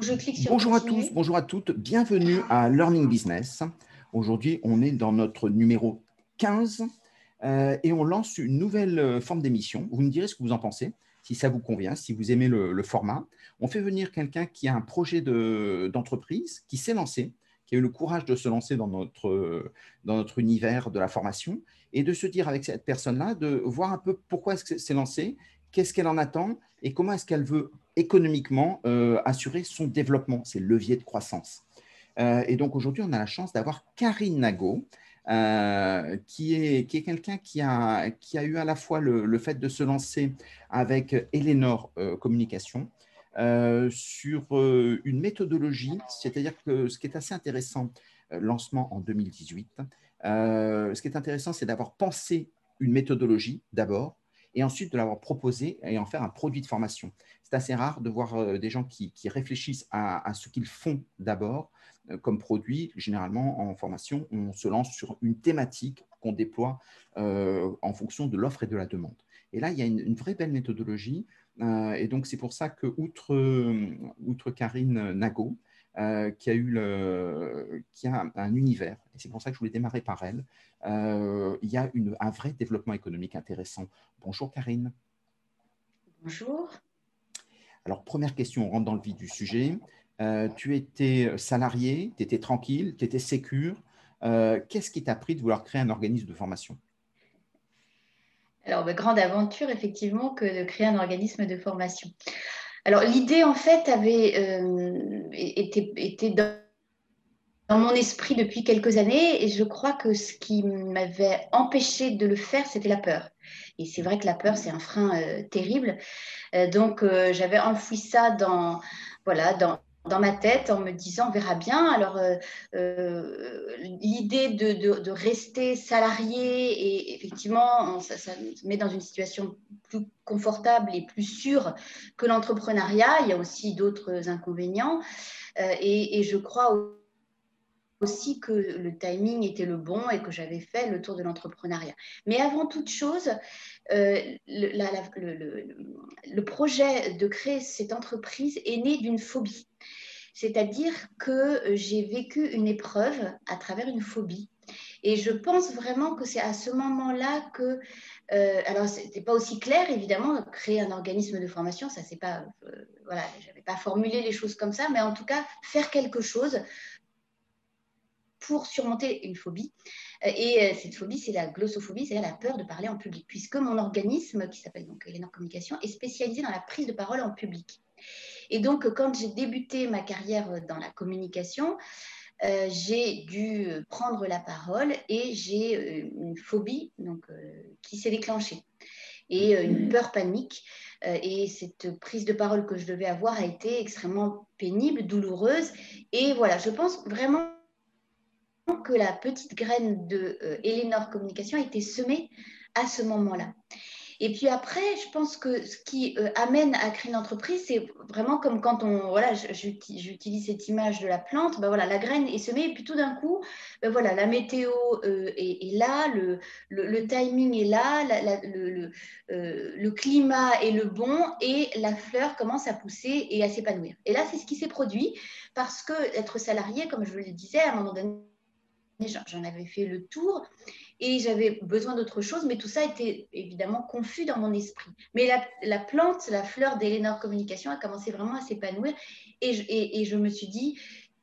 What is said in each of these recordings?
faut que je clique sur Bonjour à tous, bonjour à toutes, bienvenue à Learning Business. Aujourd'hui, on est dans notre numéro 15 euh, et on lance une nouvelle euh, forme d'émission. Vous me direz ce que vous en pensez, si ça vous convient, si vous aimez le, format. On fait venir quelqu'un qui a un projet d'entreprise, qui s'est lancé, qui a eu le courage de se lancer dans notre, dans notre univers de la formation et de se dire avec cette personne-là, de voir un peu pourquoi est-ce que c'est lancé, qu'est-ce qu'elle en attend et comment est-ce qu'elle veut économiquement euh, assurer son développement, ses leviers de croissance. Euh, et donc aujourd'hui, on a la chance d'avoir Karine Nago, euh, qui est, qui est quelqu'un qui a, qui a eu à la fois le, fait de se lancer avec Eleanor Communication sur une méthodologie, c'est-à-dire que ce qui est assez intéressant, lancement en 2018, ce qui est intéressant, c'est d'avoir pensé une méthodologie d'abord, et ensuite de l'avoir proposé et en faire un produit de formation. C'est assez rare de voir euh, des gens qui, réfléchissent à, ce qu'ils font d'abord euh, comme produit. Généralement, en formation, on se lance sur une thématique qu'on déploie euh, en fonction de l'offre et de la demande. Et là, il y a une, vraie belle méthodologie. et donc, c'est pour ça que, outre, outre Karine Nago, euh, qui a eu le, qui a un, univers, et c'est pour ça que je voulais démarrer par elle. Euh, il y a une, un vrai développement économique intéressant. Bonjour Karine. Bonjour. Alors, première question, on rentre dans le vif du sujet. Euh, tu étais salarié, tu étais tranquille, tu étais sécure. Qu'est-ce qui t'a pris de vouloir créer un organisme de formation? Alors, bah, grande aventure, effectivement, que de créer un organisme de formation. Alors l'idée en fait avait euh, été, dans, mon esprit depuis quelques années et je crois que ce qui m'avait empêché de le faire, c'était la peur. Et c'est vrai que la peur, c'est un frein euh, terrible. Euh, donc j'avais enfoui ça dans, voilà, dans, dans ma tête en me disant on verra bien. Alors, euh, euh, l'idée de, rester salarié et effectivement, ça, ça, met dans une situation plus confortable et plus sûre que l'entrepreneuriat. Il y a aussi d'autres inconvénients. Euh, et, je crois aussi que le timing était le bon et que j'avais fait le tour de l'entrepreneuriat. Mais avant toute chose, le, projet de créer cette entreprise est né d'une phobie. C'est-à-dire que j'ai vécu une épreuve à travers une phobie. Et je pense vraiment que c'est à ce moment-là que, euh, alors ce n'était pas aussi clair évidemment, créer un organisme de formation, ça c'est pas, euh, voilà, j'avais pas formulé les choses comme ça, mais en tout cas faire quelque chose pour surmonter une phobie. Et euh, cette phobie, c'est la glossophobie, c'est-à-dire la peur de parler en public, puisque mon organisme, qui s'appelle donc Elénor Communication, est spécialisé dans la prise de parole en public. Et donc, quand j'ai débuté ma carrière dans la communication, euh, j'ai dû prendre la parole et j'ai euh, une phobie donc, qui s'est déclenchée et une peur panique. et cette prise de parole que je devais avoir a été extrêmement pénible, douloureuse. Et voilà, je pense vraiment que la petite graine de euh, Communication a été semée à ce moment-là. Et puis après, je pense que ce qui euh, amène à créer une entreprise, c'est vraiment comme quand on, voilà, j'utilise cette image de la plante, ben voilà, la graine est semée, et puis tout d'un coup, ben voilà, la météo euh, est, là, le, timing est là, le, euh, le, climat est le bon, et la fleur commence à pousser et à s'épanouir. Et là, c'est ce qui s'est produit, parce que être salarié, comme je le disais, à un moment donné, j'en avais fait le tour et j'avais besoin d'autre chose, mais tout ça était évidemment confus dans mon esprit. Mais la, plante, la fleur d'Elénor Communication a commencé vraiment à s'épanouir et je, me suis dit,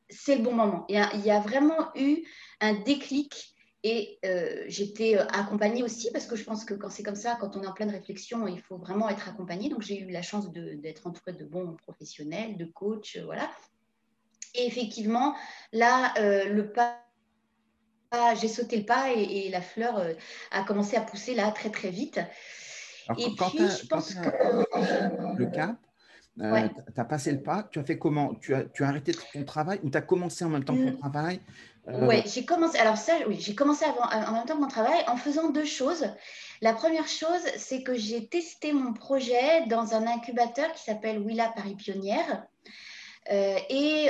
c'est le bon moment. Il y, a, vraiment eu un déclic et euh, j'étais euh, accompagnée aussi parce que je pense que quand c'est comme ça, quand on est en pleine réflexion, il faut vraiment être accompagné. Donc j'ai eu la chance d'être entourée de bons professionnels, de coachs, voilà. Et effectivement, là, euh, le pas j'ai sauté le pas et, la fleur euh, a commencé à pousser là très très vite. et quand puis, je pense que... le cap, euh, tu as passé le pas, tu as fait comment? Tu as, tu as arrêté ton travail ou tu as commencé en même temps que ton mm. travail? Euh... Oui, j'ai commencé, alors ça, oui, j'ai commencé avant, en même temps que mon travail en faisant deux choses. La première chose, c'est que j'ai testé mon projet dans un incubateur qui s'appelle Willa Paris Pionnière. Euh, et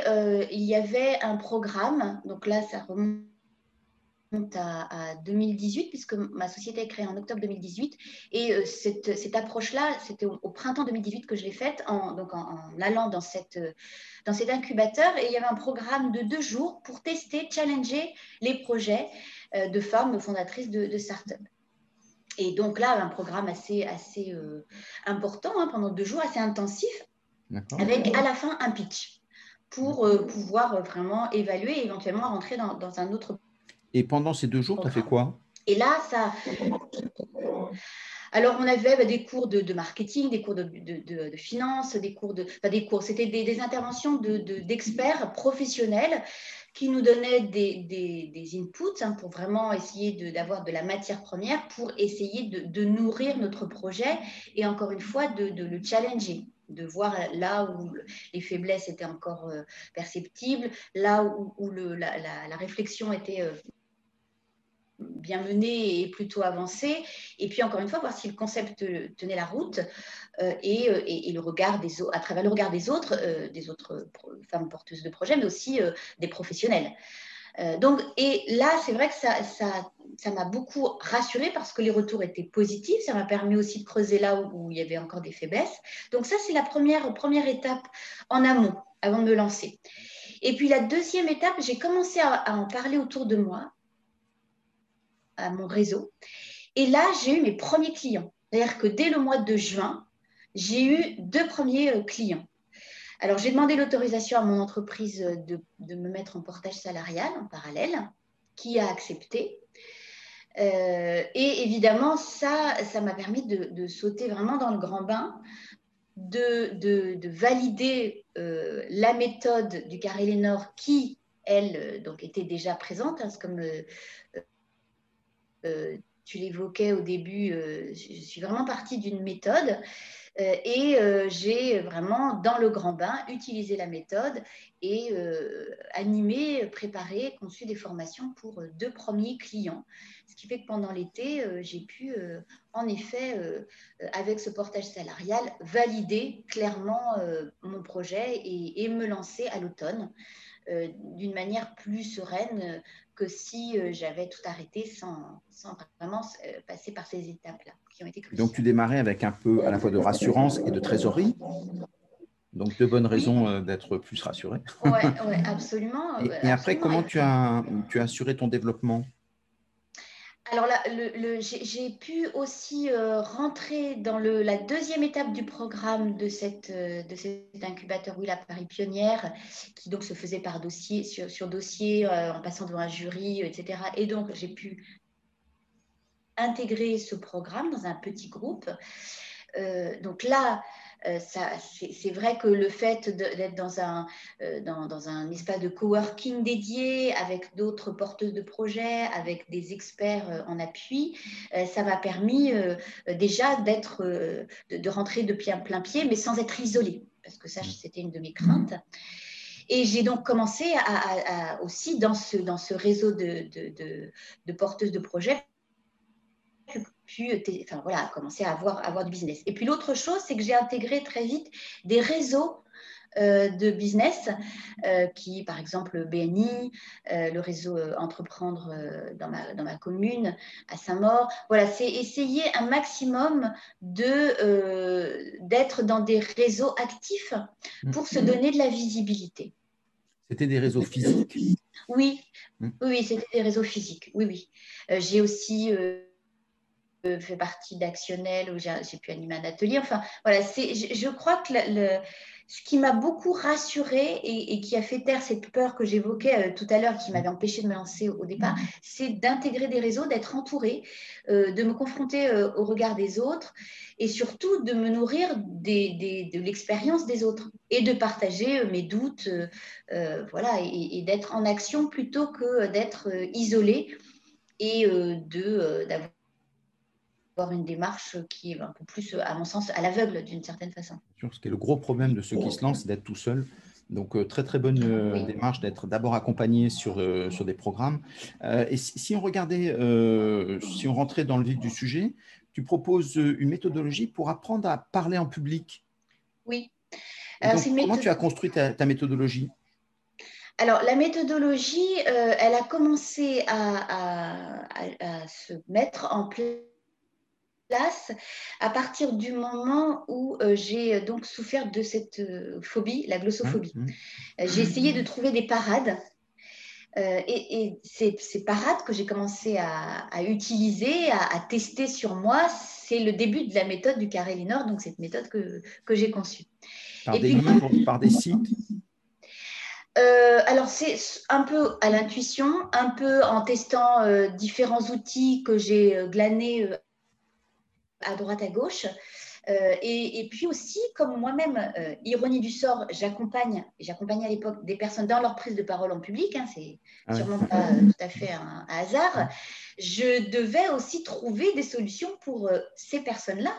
il y avait un programme, donc là, ça remonte à, 2018, puisque ma société est créée en octobre 2018. Et euh, cette, cette approche-là, c'était au, printemps 2018 que je l'ai faite, en, donc en, allant dans, cette, dans cet incubateur. Et il y avait un programme de deux jours pour tester, challenger les projets euh, de femmes fondatrices de, de start-up. Et donc là, un programme assez, assez euh, important, hein, pendant deux jours, assez intensif, avec à la fin un pitch pour pouvoir vraiment évaluer et éventuellement rentrer dans, dans un autre et pendant ces deux jours, tu as fait quoi? Et là, ça. Alors, on avait bah, des cours de, marketing, des cours de, finance, des cours de. des cours, c'était des, interventions d'experts professionnels qui nous donnaient des, inputs hein, pour vraiment essayer d'avoir de, la matière première pour essayer de, nourrir notre projet et encore une fois de, le challenger de voir là où les faiblesses étaient encore euh, perceptibles, là où, la, réflexion était euh, bien et plutôt avancé. Et puis, encore une fois, voir si le concept tenait la route euh, et, euh, et, le regard des, à travers le regard des autres, euh, des autres femmes porteuses de projets, mais aussi des professionnels. donc, et là, c'est vrai que ça, ça, ça m'a beaucoup rassurée parce que les retours étaient positifs. Ça m'a permis aussi de creuser là où, il y avait encore des faiblesses. Donc, ça, c'est la première, première étape en amont, avant de me lancer. Et puis, la deuxième étape, j'ai commencé à en parler autour de moi à mon réseau. Et là, j'ai eu mes premiers clients. C'est-à-dire que dès le mois de juin, j'ai eu deux premiers euh, clients. Alors, j'ai demandé l'autorisation à mon entreprise de, me mettre en portage salarial en parallèle, qui a accepté. Euh, et évidemment, ça, ça m'a permis de, sauter vraiment dans le grand bain, de, valider euh, la méthode du carré Lénore qui, elle, donc était déjà présente, hein, comme tu l'évoquais au début, euh, je suis vraiment partie d'une méthode euh, et j'ai vraiment, dans le grand bain, utilisé la méthode et animé, préparé, conçu des formations pour deux premiers clients. Ce qui fait que pendant l'été, j'ai pu, en effet, avec ce portage salarial, valider clairement mon projet et, me lancer à l'automne d'une manière plus sereine que si euh, j'avais tout arrêté sans, sans vraiment euh, passer par ces étapes-là qui ont été cruciales. Donc, tu démarrais avec un peu à la fois de rassurance et de trésorerie. Donc, de bonnes raisons euh, d'être plus rassuré. Oui, ouais, absolument. Et, après, comment tu as, tu as assuré ton développement? Alors là, j'ai pu aussi euh, rentrer dans la deuxième étape du programme de, euh, cet incubateur Will à Paris Pionnière, qui donc se faisait par dossier, sur, dossier, euh, en passant devant un jury, etc. Et donc, j'ai pu intégrer ce programme dans un petit groupe. donc là, c'est vrai que le fait d'être dans un, euh, dans, un espace de coworking dédié, avec d'autres porteuses de projets, avec des experts euh, en appui, ça m'a permis déjà d'être, de, rentrer de plein pied, mais sans être isolée, parce que ça, mmh. c'était une de mes craintes. Et j'ai donc commencé à, aussi dans ce, dans ce réseau de, de, de porteuses de projets pu enfin, voilà, commencer à avoir, avoir du business. Et puis l'autre chose, c'est que j'ai intégré très vite des réseaux euh, de business euh, qui, par exemple, BNI, euh, le réseau Entreprendre dans, ma, dans ma commune, à Saint-Maur. Voilà, c'est essayer un maximum de, d'être dans des réseaux actifs pour se mm-hmm. donner de la visibilité. C'était des réseaux physiques? Oui, mm. oui, c'était des réseaux physiques. Oui, oui. j'ai aussi fait partie d'Actionnel où j'ai pu animer un atelier. Enfin, voilà, je, je crois que le, ce qui m'a beaucoup rassurée et, qui a fait taire cette peur que j'évoquais euh, tout à l'heure, qui m'avait empêché de me lancer au, départ, c'est d'intégrer des réseaux, d'être entourée, euh, de me confronter euh, au regard des autres et surtout de me nourrir des, de l'expérience des autres et de partager mes doutes, voilà, et, et d'être en action plutôt que d'être isolée et de d'avoir une démarche qui est un peu plus, à mon sens, à l'aveugle d'une certaine façon. Ce qui est le gros problème de ceux qui se lancent, c'est d'être tout seul. Donc, euh, très, très bonne euh, démarche d'être d'abord accompagné sur, euh, sur des programmes. et si, on regardait, si on rentrait dans le vif du sujet, tu proposes une méthodologie pour apprendre à parler en public. Oui. comment tu as construit ta, ta méthodologie? Alors, la méthodologie, euh, elle a commencé à, se mettre en place à partir du moment où euh, j'ai donc souffert de cette phobie, la glossophobie. Mmh, mmh. J'ai essayé de trouver des parades euh, et, ces, parades que j'ai commencé à, utiliser, à, tester sur moi, c'est le début de la méthode du carré Linor, donc cette méthode que, que j'ai conçue. Par des livres, par des sites? Euh, alors, c'est un peu à l'intuition, un peu en testant euh, différents outils que j'ai glanés à droite à gauche. Euh, et, puis aussi, comme moi-même, euh, ironie du sort, j'accompagne, j'accompagnais à l'époque des personnes dans leur prise de parole en public, hein, c'est ah sûrement pas tout à fait un, hasard, je devais aussi trouver des solutions pour euh, ces personnes-là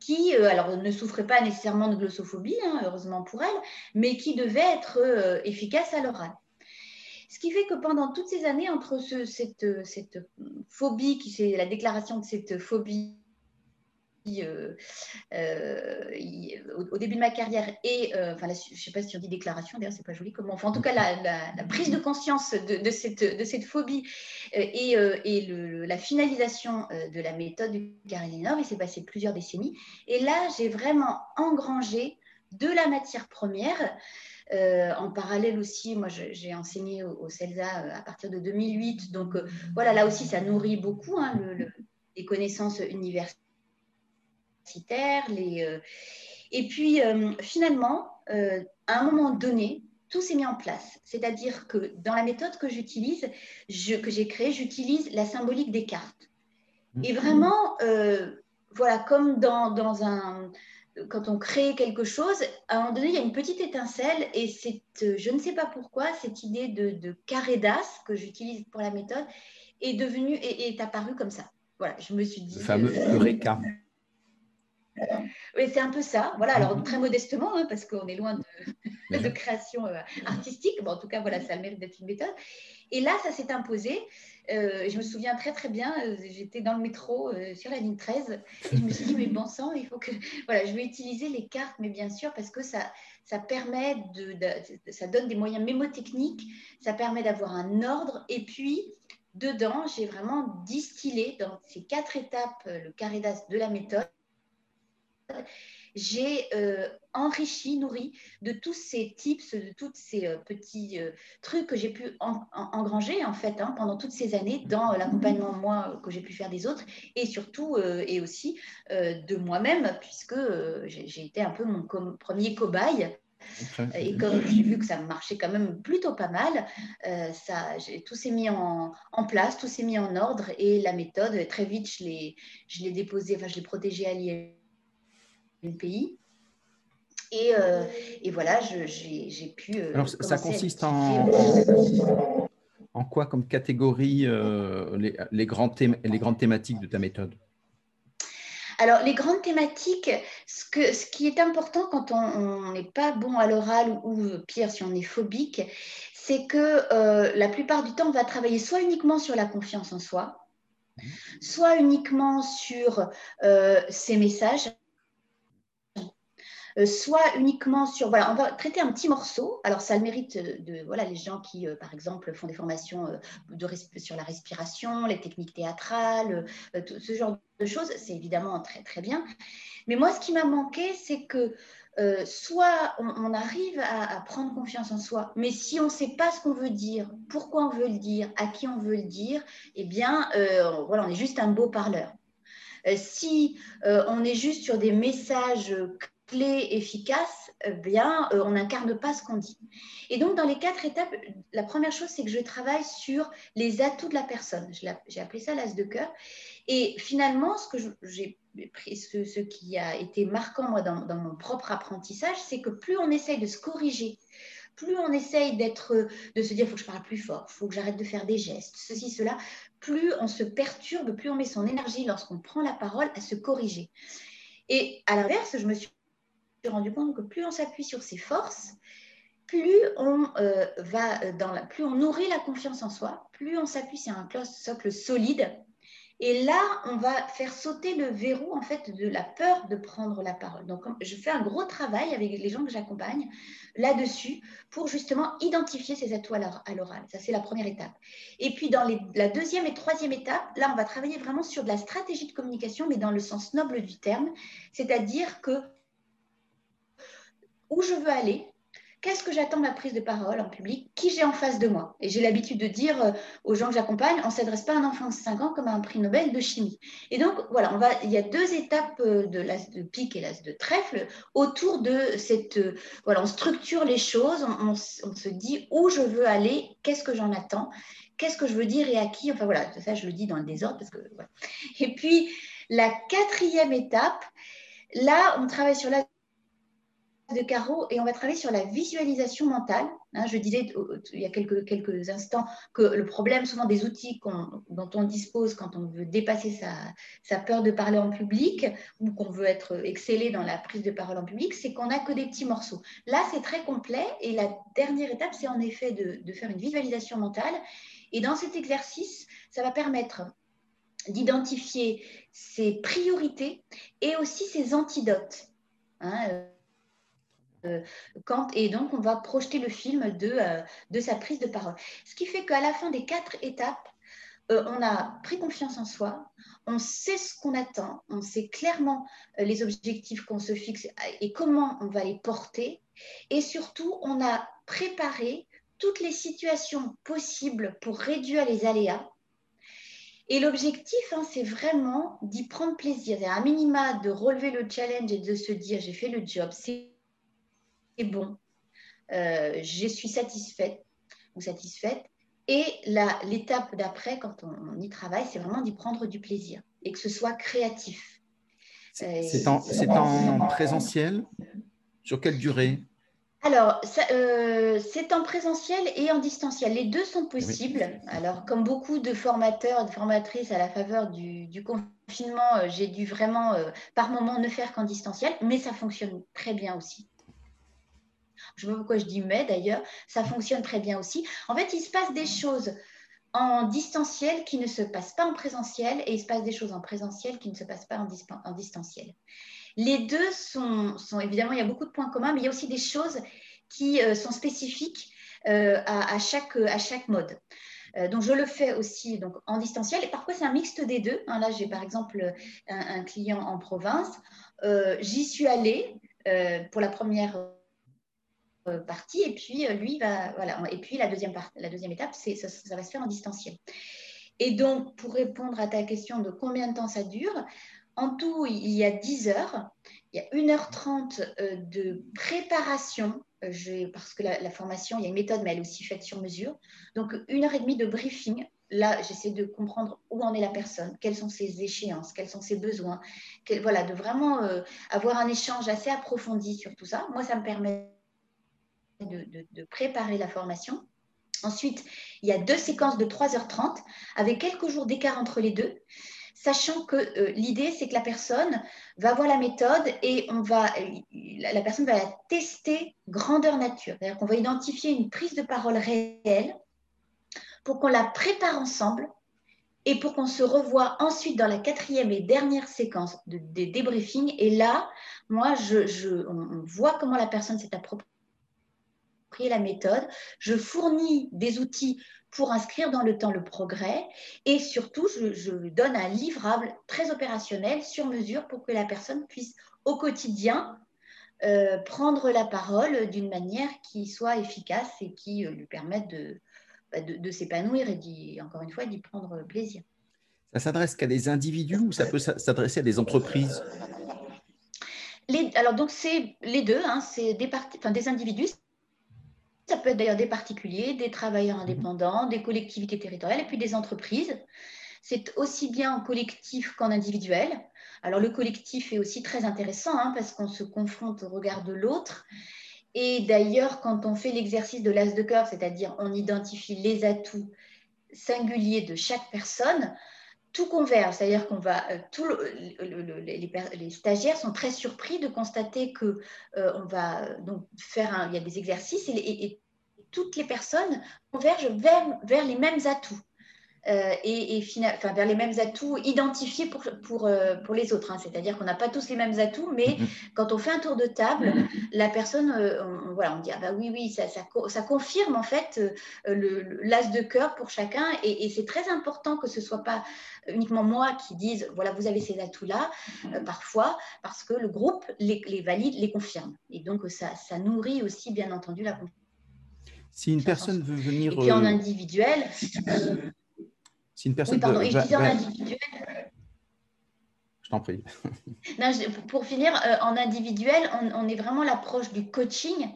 qui, alors, ne souffraient pas nécessairement de glossophobie, hein, heureusement pour elles, mais qui devaient être efficaces à l'oral. Ce qui fait que pendant toutes ces années, entre cette, cette phobie, qui c'est la déclaration de cette phobie euh, euh, au, début de ma carrière et, euh, enfin, je ne sais pas si on dit déclaration, d'ailleurs, c'est pas joli comment, enfin, en tout cas, la, prise de conscience de, cette, de cette, phobie et, et la finalisation de la méthode du Carolinov, il s'est passé plusieurs décennies. Et là, j'ai vraiment engrangé de la matière première. en parallèle aussi, moi j'ai enseigné au, CELSA à partir de 2008, donc voilà, là aussi ça nourrit beaucoup hein, les connaissances universitaires les, euh, et puis, euh, finalement, euh, à un moment donné, tout s'est mis en place. C'est-à-dire que dans la méthode que j'utilise, que j'ai créée, j'utilise la symbolique des cartes. Et vraiment, voilà, comme dans, dans, un, quand on crée quelque chose, à un moment donné, il y a une petite étincelle et c'est, je ne sais pas pourquoi, cette idée de, de carré d'as que j'utilise pour la méthode est devenue et est, apparue comme ça. Voilà, je me suis dit. Le fameux Eureka. Oui, c'est un peu ça. Voilà, alors mhm. très modestement, hein, parce qu'on est loin de, de création euh, artistique. Bon, en tout cas, voilà, ça mérite d'être une méthode. Et là, ça s'est imposé. Euh, je me souviens très très bien, euh, j'étais dans le métro sur la ligne 13 et je me suis dit, mais bon sang, il faut que. Voilà, je vais utiliser les cartes, mais bien sûr, parce que ça, ça permet de, de ça donne des moyens mémotechniques, ça permet d'avoir un ordre et puis. Dedans, j'ai vraiment distillé dans ces quatre étapes le carré d'as de la méthode j'ai euh, enrichi, nourri de tous ces tips, de tous ces euh, petits euh, trucs que j'ai pu engranger en fait hein, pendant toutes ces années dans l'accompagnement moi que j'ai pu faire des autres et surtout et aussi de moi-même puisque j'ai été un peu mon premier cobaye. Et comme j'ai vu que ça marchait quand même plutôt pas mal, ça, tout s'est mis en, place, tout s'est mis en ordre et la méthode, très vite, je l'ai déposée, enfin je l'ai protégée à l'IA pays. Et, euh, et voilà, j'ai pu. Euh, Alors, ça consiste en, en, quoi comme catégorie euh, les, les, grands les grandes thématiques de ta méthode? Alors, les grandes thématiques, ce, que, ce qui est important quand on n'est pas bon à l'oral ou, pire si on est phobique, c'est que la plupart du temps, on va travailler soit uniquement sur la confiance en soi, mmh. soit uniquement sur ses messages, soit uniquement sur, voilà, on va traiter un petit morceau. Alors, ça le mérite de, voilà, les gens qui, euh, par exemple, font des formations euh, sur la respiration, les techniques théâtrales, tout ce genre de choses, c'est évidemment très, très bien. Mais moi, ce qui m'a manqué, c'est que soit on, arrive à, prendre confiance en soi, mais si on ne sait pas ce qu'on veut dire, pourquoi on veut le dire, à qui on veut le dire, eh bien, voilà, on est juste un beau parleur. si on est juste sur des messages clé efficace, eh bien, euh, on n'incarne pas ce qu'on dit. Et donc, dans les quatre étapes, la première chose, c'est que je travaille sur les atouts de la personne. J'ai appelé ça l'as de cœur. Et finalement, ce que j'ai pris, ce, qui a été marquant moi dans, mon propre apprentissage, c'est que plus on essaye de se corriger, plus on essaye d'être, de se dire, il faut que je parle plus fort, il faut que j'arrête de faire des gestes, ceci, cela, plus on se perturbe, plus on met son énergie lorsqu'on prend la parole à se corriger. Et à l'inverse, je me suis rendu compte que plus on s'appuie sur ses forces, plus on, euh, va dans la, plus on nourrit la confiance en soi, plus on s'appuie sur un socle solide, Et là, on va faire sauter le verrou en fait de la peur de prendre la parole. Donc, je fais un gros travail avec les gens que j'accompagne là-dessus pour justement identifier ces atouts à l'oral. Ça, c'est la première étape. Et puis, dans la deuxième et troisième étape, là, on va travailler vraiment sur de la stratégie de communication, mais dans le sens noble du terme, c'est-à-dire que où je veux aller, Qu'est-ce que j'attends de ma prise de parole en public Qui j'ai en face de moi Et j'ai l'habitude de dire euh, aux gens que j'accompagne, on ne s'adresse pas à un enfant de 5 ans comme à un prix Nobel de chimie. Et donc, voilà, il y a deux étapes euh, de l'as de pique et l'as de trèfle autour de cette... Euh, voilà, on structure les choses, on, se dit où je veux aller, qu'est-ce que j'en attends, qu'est-ce que je veux dire et à qui. Enfin, voilà, ça, je le dis dans le désordre. Parce que, Et puis, la quatrième étape, là, on travaille sur la de carreau et on va travailler sur la visualisation mentale. Hein, je disais il y a quelques, instants que le problème souvent des outils dont on dispose quand on veut dépasser sa, peur de parler en public ou qu'on veut être excellé dans la prise de parole en public, c'est qu'on n'a que des petits morceaux. Là, c'est très complet et la dernière étape, c'est en effet de, faire une visualisation mentale. Et dans cet exercice, ça va permettre d'identifier ses priorités et aussi ses antidotes. Hein, euh, et donc, on va projeter le film de, euh, de sa prise de parole. Ce qui fait qu'à la fin des quatre étapes, euh, on a pris confiance en soi, on sait ce qu'on attend, on sait clairement les objectifs qu'on se fixe et comment on va les porter. Et surtout, on a préparé toutes les situations possibles pour réduire les aléas. Et l'objectif, hein, c'est vraiment d'y prendre plaisir. À un minima, de relever le challenge et de se dire, j'ai fait le job, bon, euh, je suis satisfaite ou satisfaite. Et l'étape d'après, quand on, y travaille, c'est vraiment d'y prendre du plaisir et que ce soit créatif. C'est en, en, présentiel? Sur quelle durée? Alors, euh, c'est en présentiel et en distanciel. Les deux sont possibles. Alors, comme beaucoup de formateurs et de formatrices à la faveur du, confinement, euh, j'ai dû vraiment, par moment, ne faire qu'en distanciel, mais ça fonctionne très bien aussi. Je pas pourquoi je dis mais d'ailleurs, ça fonctionne très bien aussi. En fait, il se passe des choses en distanciel qui ne se passent pas en présentiel et il se passe des choses en présentiel qui ne se passent pas en, distanciel. Les deux sont, évidemment, il y a beaucoup de points communs, mais il y a aussi des choses qui euh, sont spécifiques euh, à, chaque, à chaque mode. Euh, donc, je le fais aussi donc, en distanciel et parfois c'est un mixte des deux. Hein, là, j'ai par exemple un, client en province. J'y suis allée pour la première partie et puis euh, lui va voilà. Et puis la deuxième la deuxième étape c'est ça, va se faire en distanciel. Et donc pour répondre à ta question de combien de temps ça dure en tout il y a 10 heures. Il y a 1h30 euh, de préparation. Je, parce que la, formation il y a une méthode mais elle est aussi faite sur mesure. Donc une heure et demie de briefing. Là, j'essaie de comprendre où en est la personne, quelles sont ses échéances, quels sont ses besoins, voilà, de vraiment avoir un échange assez approfondi sur tout ça. Moi, ça me permet de, préparer la formation. Ensuite, il y a deux séquences de 3h30 avec quelques jours d'écart entre les deux, sachant que euh, l'idée, c'est que la personne va voir la méthode et on va, la personne va la tester grandeur nature. C'est-à-dire qu'on va identifier une prise de parole réelle pour qu'on la prépare ensemble et pour qu'on se revoie ensuite dans la quatrième et dernière séquence de, des débriefings. Et là, moi, on voit comment la personne s'est appropriée la méthode, je fournis des outils pour inscrire dans le temps le progrès. Et surtout, je, donne un livrable très opérationnel sur mesure pour que la personne puisse au quotidien euh, prendre la parole d'une manière qui soit efficace et qui euh, lui permette de, bah, de, s'épanouir et encore une fois d'y prendre plaisir. Ça s'adresse qu'à des individus ou ça peut s'adresser à des entreprises? Les, alors donc c'est les deux, hein, c'est des, enfin, des individus, ça peut être d'ailleurs des particuliers, des travailleurs mhm. indépendants, des collectivités territoriales et puis des entreprises. C'est aussi bien en collectif qu'en individuel. Alors le collectif est aussi très intéressant hein, parce qu'on se confronte au regard de l'autre. Et d'ailleurs, quand on fait l'exercice de l'as de cœur, c'est-à-dire on identifie les atouts singuliers de chaque personne, tout converge, c'est-à-dire qu'on va, euh, tout les, stagiaires sont très surpris de constater que euh, on va donc faire, un, il y a des exercices et, toutes les personnes convergent vers les mêmes atouts. Euh, et, enfin, vers les mêmes atouts identifiés pour, pour, euh, pour les autres. Hein. C'est-à-dire qu'on n'a pas tous les mêmes atouts, mais mm-hmm. quand on fait un tour de table, la personne, euh, on, voilà, on dit ah bah oui, oui, ça, ça, ça confirme en fait l'as de cœur pour chacun. Et, c'est très important que ce ne soit pas uniquement moi qui dise voilà, vous avez ces atouts-là, parfois, parce que le groupe les, les, valide, les confirme. Et donc, ça, ça nourrit aussi, bien entendu, la confiance. Si une personne veut venir. Et puis en individuel, si une personne. Oui, pardon, individuel. Je t'en prie. pour finir, euh, en individuel, on, est vraiment l'approche du coaching.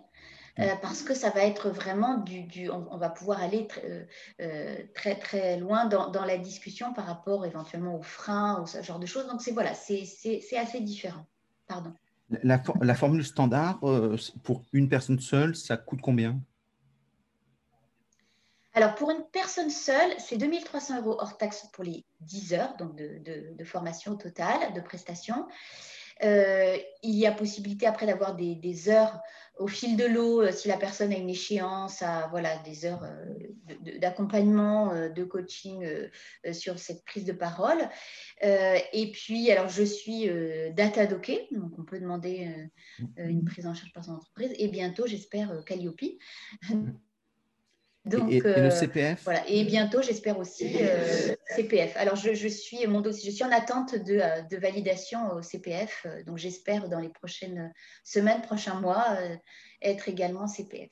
Euh, mm. parce que ça va être vraiment du, du on, va pouvoir aller très, euh, très, très loin dans, dans, la discussion par rapport éventuellement aux freins ou ce genre de choses. Donc c'est voilà, c'est assez différent. Pardon. La, la formule standard pour une personne seule, ça coûte combien? Alors, pour une personne seule, c'est 2300 euros hors taxe pour les 10 heures donc de, formation totale, de prestation. Euh, il y a possibilité après d'avoir des, heures au fil de l'eau euh, si la personne a une échéance, à, voilà, des heures euh, d'accompagnement, de, coaching sur cette prise de parole. et puis, alors je suis data docké, donc on peut demander une prise en charge par son entreprise. Et bientôt, j'espère, Calliope. Donc, et, le euh, CPF Voilà, et bientôt, j'espère aussi euh, CPF. Alors, je, suis, mon dossier, je suis en attente de, euh, de validation au CPF, donc j'espère dans les prochaines semaines, prochains mois, être également CPF.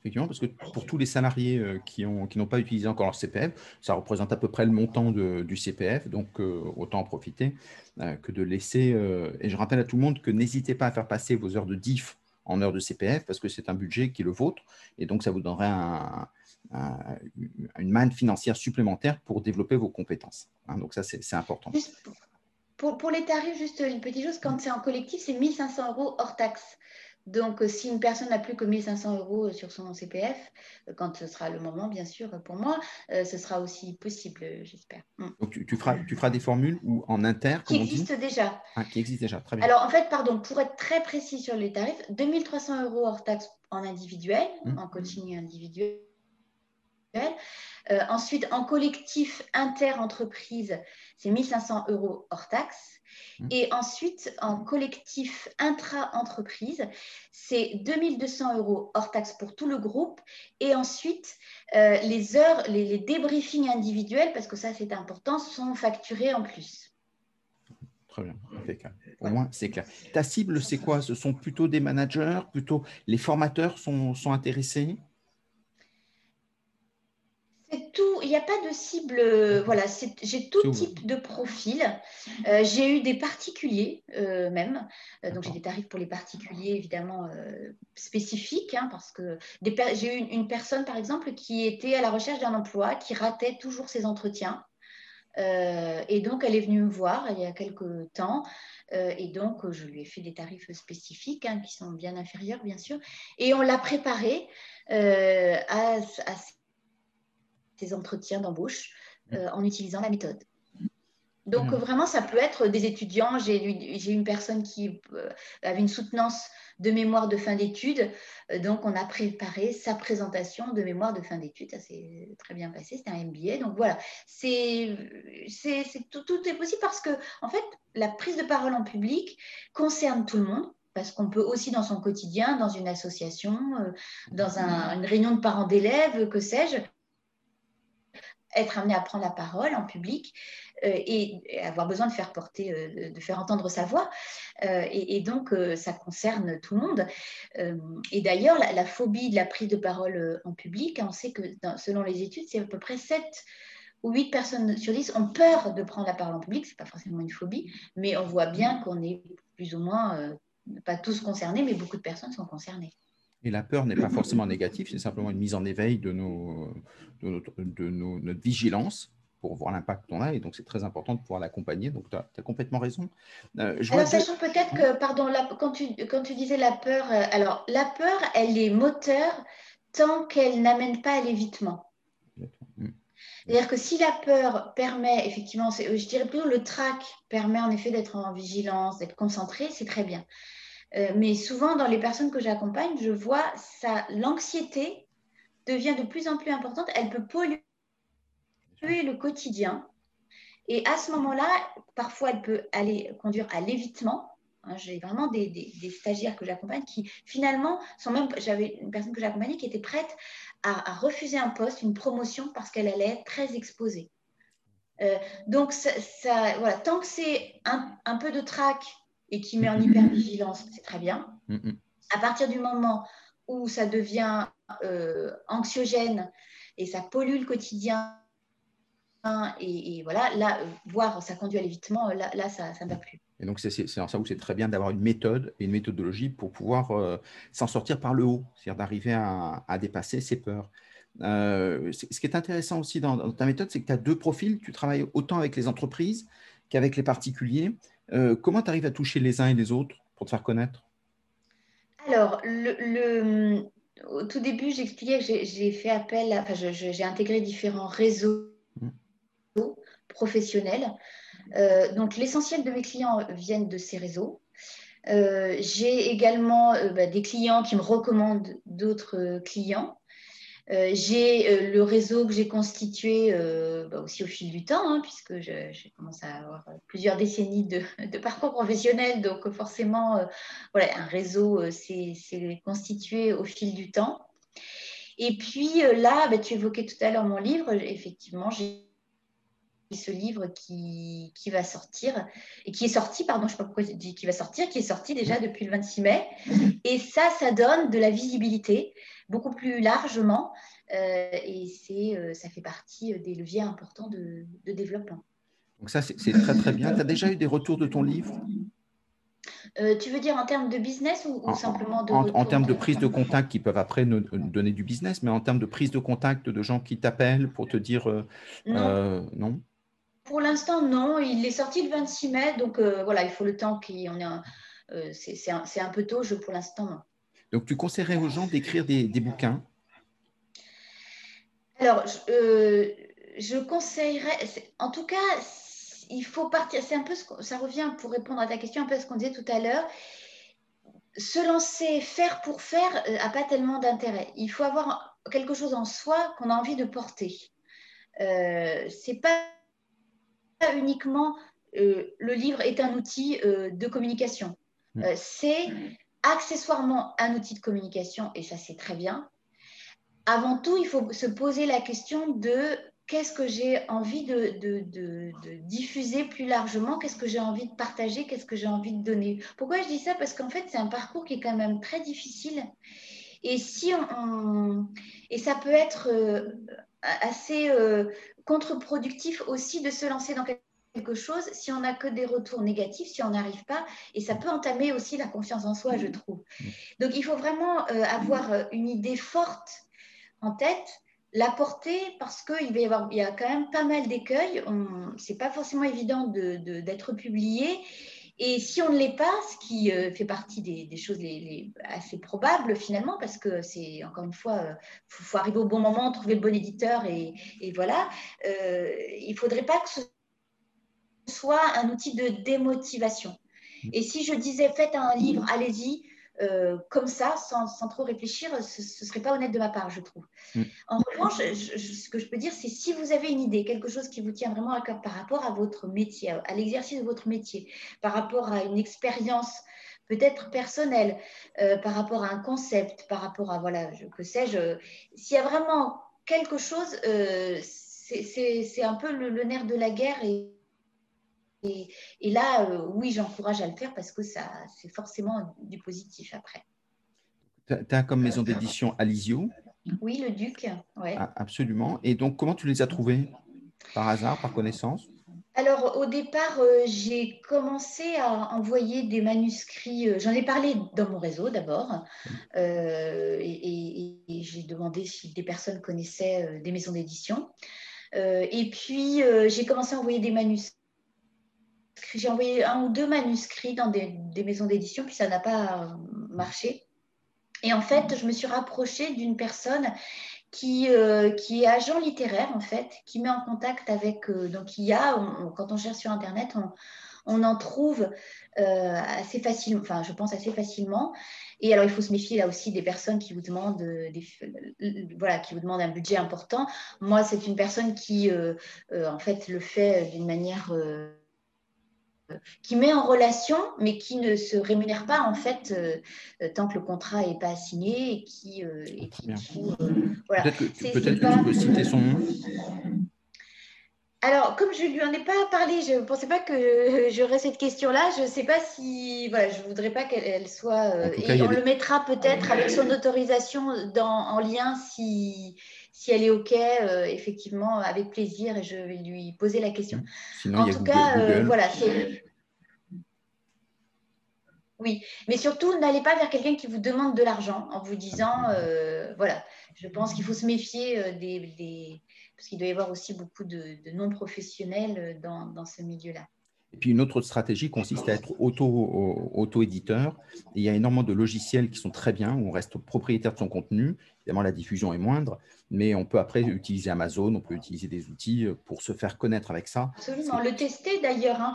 Effectivement, parce que pour tous les salariés qui n'ont qui pas utilisé encore leur CPF, ça représente à peu près le montant de, du CPF, donc autant en profiter que de laisser. et je rappelle à tout le monde que n'hésitez pas à faire passer vos heures de DIF en heures de CPF parce que c'est un budget qui est le vôtre et donc ça vous donnerait une manne financière supplémentaire pour développer vos compétences. Hein. donc ça, c'est important. Pour, pour, les tarifs, juste une petite chose, quand c'est en collectif, c'est 1500 euros hors taxe. Donc, euh, si une personne n'a plus que 1500 euros sur son CPF, euh, quand ce sera le moment, bien sûr, pour moi, euh, ce sera aussi possible, j'espère. Mm. Donc, tu, feras, tu feras des formules ou en inter Qui existent déjà. Ah, qui existent déjà, très bien. Alors, en fait, pardon, pour être très précis sur les tarifs, 2300 euros hors taxe en individuel, mm. en coaching individuel. ensuite, en collectif inter-entreprise, c'est 1500 euros hors taxe. Mmh. Et ensuite, en collectif intra-entreprise, c'est 2200 euros hors taxe pour tout le groupe. Et ensuite, euh, les heures, les, débriefings individuels, parce que ça c'est important, sont facturés en plus. Très bien, Au moins, c'est clair. Ta cible, c'est quoi? Ce sont plutôt des managers, plutôt les formateurs sont, sont intéressés? Tout, il n'y a pas de cible, euh, voilà, j'ai tout type de profil. Euh, j'ai eu des particuliers euh, même, donc j'ai des tarifs pour les particuliers évidemment spécifiques, hein, parce que j'ai eu une, personne par exemple qui était à la recherche d'un emploi, qui ratait toujours ses entretiens. et donc, elle est venue me voir il y a quelques temps. et donc, je lui ai fait des tarifs spécifiques hein, qui sont bien inférieurs, bien sûr. Et on l'a préparée à, à ces entretiens d'embauche mm. euh, en utilisant la méthode. Donc mm. vraiment, ça peut être des étudiants. J'ai une personne qui euh, avait une soutenance de mémoire de fin d'études. Euh, donc on a préparé sa présentation de mémoire de fin d'études. Ça s'est très bien passé. C'était un MBA. Donc voilà, c'est tout, tout est possible parce que en fait, la prise de parole en public concerne tout le monde parce qu'on peut aussi dans son quotidien, dans une association, dans une réunion de parents d'élèves, que sais-je, être amené à prendre la parole en public euh, et, avoir besoin de faire porter, euh, de faire entendre sa voix. Euh, et, donc, ça concerne tout le monde. et d'ailleurs, la, phobie de la prise de parole en public, on sait que selon les études, c'est à peu près 7 ou 8 personnes sur 10 ont peur de prendre la parole en public. Ce n'est pas forcément une phobie, mais on voit bien qu'on est plus ou moins, pas tous concernés, mais beaucoup de personnes sont concernées. Et la peur n'est pas forcément négative, c'est simplement une mise en éveil de, nos, de, notre, de notre vigilance pour voir l'impact qu'on a. Et donc, c'est très important de pouvoir l'accompagner. Donc, tu as, complètement raison. Euh, alors, sachant peut-être que, pardon, quand, tu, quand tu disais la peur, euh, alors la peur, elle est moteur tant qu'elle n'amène pas à l'évitement. Mm. C'est-à-dire que si la peur permet, effectivement, je dirais plutôt le trac permet en effet d'être en vigilance, d'être concentré, c'est très bien. Euh, mais souvent, dans les personnes que j'accompagne, je vois ça, l'anxiété devient de plus en plus importante. Elle peut polluer le quotidien. Et à ce moment-là, parfois, elle peut aller conduire à l'évitement. Hein, j'ai vraiment des, stagiaires que j'accompagne qui, finalement, sont même. J'avais une personne que j'accompagnais qui était prête à, refuser un poste, une promotion, parce qu'elle allait être très exposée. Euh, donc, ça, voilà, tant que c'est un, peu de trac et qui met en hypervigilance, c'est très bien. À partir du moment où ça devient euh, anxiogène et ça pollue le quotidien, et, voilà, là, euh, voir ça conduit à l'évitement, là, là, ça ne va plus. Et donc, c'est en ça où c'est très bien d'avoir une méthode et une méthodologie pour pouvoir euh, s'en sortir par le haut, c'est-à-dire d'arriver à, dépasser ses peurs. Euh, ce qui est intéressant aussi dans, ta méthode, c'est que tu as deux profils. Tu travailles autant avec les entreprises qu'avec les particuliers. Comment tu arrives à toucher les uns et les autres pour te faire connaître? Alors, au tout début, j'expliquais que j'ai fait appel, enfin, j'ai intégré différents réseaux professionnels. Euh, donc, l'essentiel de mes clients viennent de ces réseaux. Euh, j'ai également euh, bah, des clients qui me recommandent d'autres clients. J'ai le réseau que j'ai constitué bah, aussi au fil du temps, hein, puisque j'ai commencé à avoir plusieurs décennies de, parcours professionnel. Donc, forcément, voilà, un réseau s'est constitué au fil du temps. Et puis là, bah, tu évoquais tout à l'heure mon livre. Effectivement, j'ai ce livre qui, va sortir, et qui est sorti, pardon, je ne sais pas pourquoi qui va sortir, qui est sorti déjà depuis le 26 mai. Et ça, ça donne de la visibilité beaucoup plus largement, euh, et c'est, euh, ça fait partie des leviers importants de, de développement. Donc ça, c'est, très très bien. Tu as déjà eu des retours de ton livre? Euh, tu veux dire en termes de business ou, simplement de... En, en, termes de prise de contact qui peuvent après nous, donner du business, mais en termes de prise de contact de gens qui t'appellent pour te dire non. non? Pour l'instant, non. Il est sorti le 26 mai, donc euh, voilà, il faut le temps qu'il en ait un. Euh, c'est un, peu tôt, je, pour l'instant, non. Donc, tu conseillerais aux gens d'écrire des, bouquins? Alors, je, euh, conseillerais, en tout cas, il faut partir. C'est un peu ce ça revient pour répondre à ta question, un peu à ce qu'on disait tout à l'heure. Se lancer, faire pour faire, n'a pas tellement d'intérêt. Il faut avoir quelque chose en soi qu'on a envie de porter. Euh, c'est pas uniquement euh, le livre est un outil euh, de communication. Mm. Euh, c'est accessoirement un outil de communication, et ça c'est très bien. Avant tout, il faut se poser la question de qu'est-ce que j'ai envie de, diffuser plus largement, qu'est-ce que j'ai envie de partager, qu'est-ce que j'ai envie de donner. Pourquoi je dis ça? Parce qu'en fait, c'est un parcours qui est quand même très difficile. Et, ça peut être assez contre-productif aussi de se lancer dans quelque chose si on n'a que des retours négatifs, si on n'arrive pas, et ça peut entamer aussi la confiance en soi, je trouve. Donc il faut vraiment euh, avoir euh, une idée forte en tête, la porter parce qu'il va y avoir, il y a quand même pas mal d'écueils. C'est pas forcément évident d'être publié. Et si on ne l'est pas, ce qui euh, fait partie des, choses assez probables finalement, parce que c'est encore une fois, il faut, arriver au bon moment, trouver le bon éditeur et, voilà, il ne faudrait pas que ce soit un outil de démotivation. Et si je disais faites un livre, allez-y, euh, comme ça, sans, trop réfléchir, ce ne serait pas honnête de ma part, je trouve. Mm. En revanche, ce que je peux dire, c'est si vous avez une idée, quelque chose qui vous tient vraiment à cœur par rapport à votre métier, à l'exercice de votre métier, par rapport à une expérience peut-être personnelle, euh, par rapport à un concept, par rapport à, voilà, que sais-je, s'il y a vraiment quelque chose, euh, c'est un peu le, le, nerf de la guerre et et, là, euh, oui, j'encourage à le faire parce que ça, c'est forcément du positif après. Tu as comme maison d'édition Alizio Oui, le Duc. Ouais. Ah, absolument. Et donc, comment tu les as trouvés? Par hasard, par connaissance? Alors, au départ, euh, j'ai commencé à envoyer des manuscrits. Euh, j'en ai parlé dans mon réseau d'abord. et, j'ai demandé si des personnes connaissaient des maisons d'édition. et puis, j'ai commencé à envoyer des manuscrits j'ai envoyé un ou deux manuscrits dans des, maisons d'édition, puis ça n'a pas marché. Et en fait, je me suis rapprochée d'une personne qui, euh, qui est agent littéraire, en fait, qui met en contact avec. Euh, donc, il y a, quand on cherche sur Internet, on en trouve assez facilement, enfin, je pense assez facilement. Et alors, il faut se méfier là aussi des personnes qui vous demandent, voilà, qui vous demandent un budget important. Moi, c'est une personne qui, en fait, le fait d'une manière qui met en relation, mais qui ne se rémunère pas en fait euh, tant que le contrat n'est pas signé et qui. Euh, voilà. Peut-être que, peut tu peux citer son nom. Alors, comme je ne lui en ai pas parlé, je ne pensais pas que j'aurais cette question-là. Je ne sais pas si. Voilà, je ne voudrais pas qu'elle soit. Euh, et on le mettra peut-être avec son autorisation dans, en lien si, si elle est OK, euh, effectivement, avec plaisir, et je vais lui poser la question. en tout cas, euh, voilà, Oui, mais surtout, n'allez pas vers quelqu'un qui vous demande de l'argent en vous disant, euh, voilà, je pense qu'il faut se méfier des, parce qu'il doit y avoir aussi beaucoup de, non-professionnels dans, dans, ce milieu-là. Et puis une autre stratégie consiste à être auto-éditeur. il y a énormément de logiciels qui sont très bien, où on reste propriétaire de son contenu. Évidemment, la diffusion est moindre, mais on peut après utiliser Amazon, on peut utiliser des outils pour se faire connaître avec ça. Absolument, le tester d'ailleurs. Hein.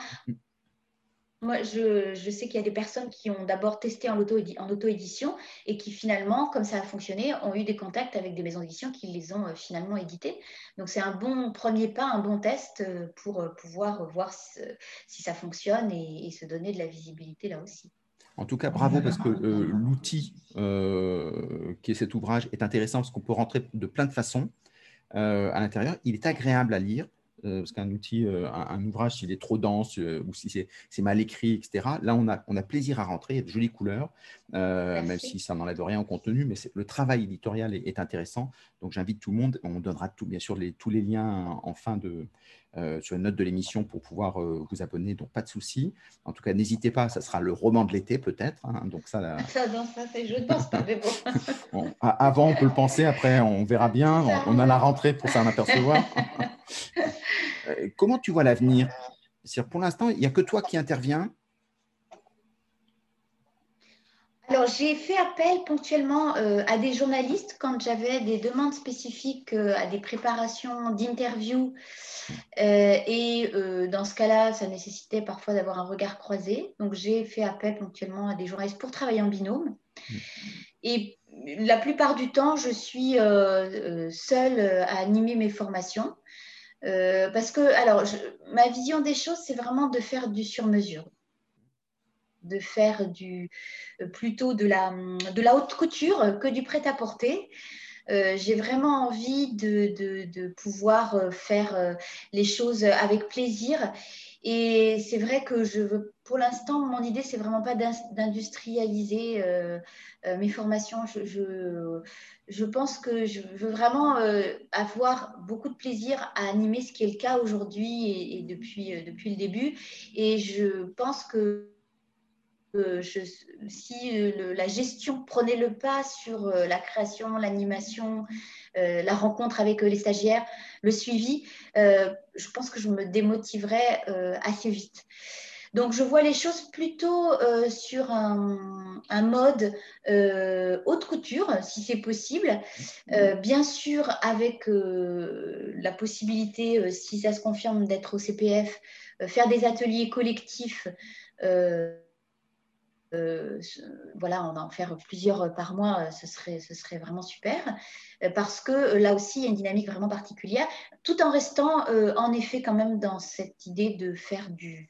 Moi, je, sais qu'il y a des personnes qui ont d'abord testé en auto-édition et qui finalement, comme ça a fonctionné, ont eu des contacts avec des maisons d'édition qui les ont euh, finalement édités. Donc, c'est un bon premier pas, un bon test euh, pour euh, pouvoir voir si ça fonctionne et, se donner de la visibilité là aussi. En tout cas, bravo parce que l'outil qui est cet ouvrage est intéressant parce qu'on peut rentrer de plein de façons à l'intérieur. Il est agréable à lire. Euh, parce qu'un outil, euh, un, ouvrage, s'il est trop dense euh, ou si c'est mal écrit, etc., là, on a, on a plaisir à rentrer, il y a de jolies couleurs, même si ça n'enlève rien au contenu, mais le travail éditorial est, intéressant. Donc, j'invite tout le monde, on donnera tout, bien sûr les, tous les liens en fin de, sur une note de l'émission pour pouvoir vous abonner, donc pas de souci. En tout cas, n'hésitez pas, ça sera le roman de l'été peut-être. Hein, donc ça, ça, je ne pense pas, mais bon. avant, on peut le penser, après, on verra bien. On, on a la rentrée pour s'en apercevoir. Euh, comment tu vois l'avenir? Pour l'instant, il n'y a que toi qui interviens. Alors, j'ai fait appel ponctuellement euh, à des journalistes quand j'avais des demandes spécifiques euh, à des préparations d'interviews. et dans ce cas-là, ça nécessitait parfois d'avoir un regard croisé. Donc, j'ai fait appel ponctuellement à des journalistes pour travailler en binôme. Mm. Et la plupart du temps, je suis seule à animer mes formations. Euh, parce que, alors, ma vision des choses, c'est vraiment de faire du sur-mesure, de faire du, euh, plutôt de la, de la haute couture que du prêt-à-porter. Euh, j'ai vraiment envie de, de, pouvoir faire les choses avec plaisir. Et c'est vrai que je veux, pour l'instant, mon idée, c'est vraiment pas d'industrialiser mes formations. Je, je, pense que je veux vraiment euh, avoir beaucoup de plaisir à animer, ce qui est le cas aujourd'hui et, depuis, euh, depuis le début. Et je pense que euh, si la gestion prenait le pas sur la création, l'animation, la rencontre avec les stagiaires, le suivi, je pense que je me démotiverais assez vite. Donc, je vois les choses plutôt euh, sur un, mode euh, haute couture, si c'est possible. Euh, bien sûr, avec la possibilité, si ça se confirme, d'être au CPF, faire des ateliers collectifs. Voilà, on va en faire plusieurs par mois, ce serait, ce serait vraiment super, parce que là aussi, il y a une dynamique vraiment particulière, tout en restant en effet quand même dans cette idée de faire du,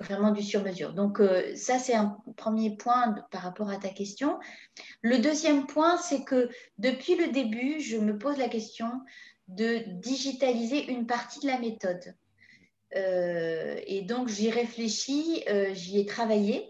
vraiment du sur-mesure. Donc euh, ça, c'est un premier point par rapport à ta question. Le deuxième point, c'est que depuis le début, je me pose la question de digitaliser une partie de la méthode. Euh, et donc, j'y réfléchis, euh, j'y ai travaillé.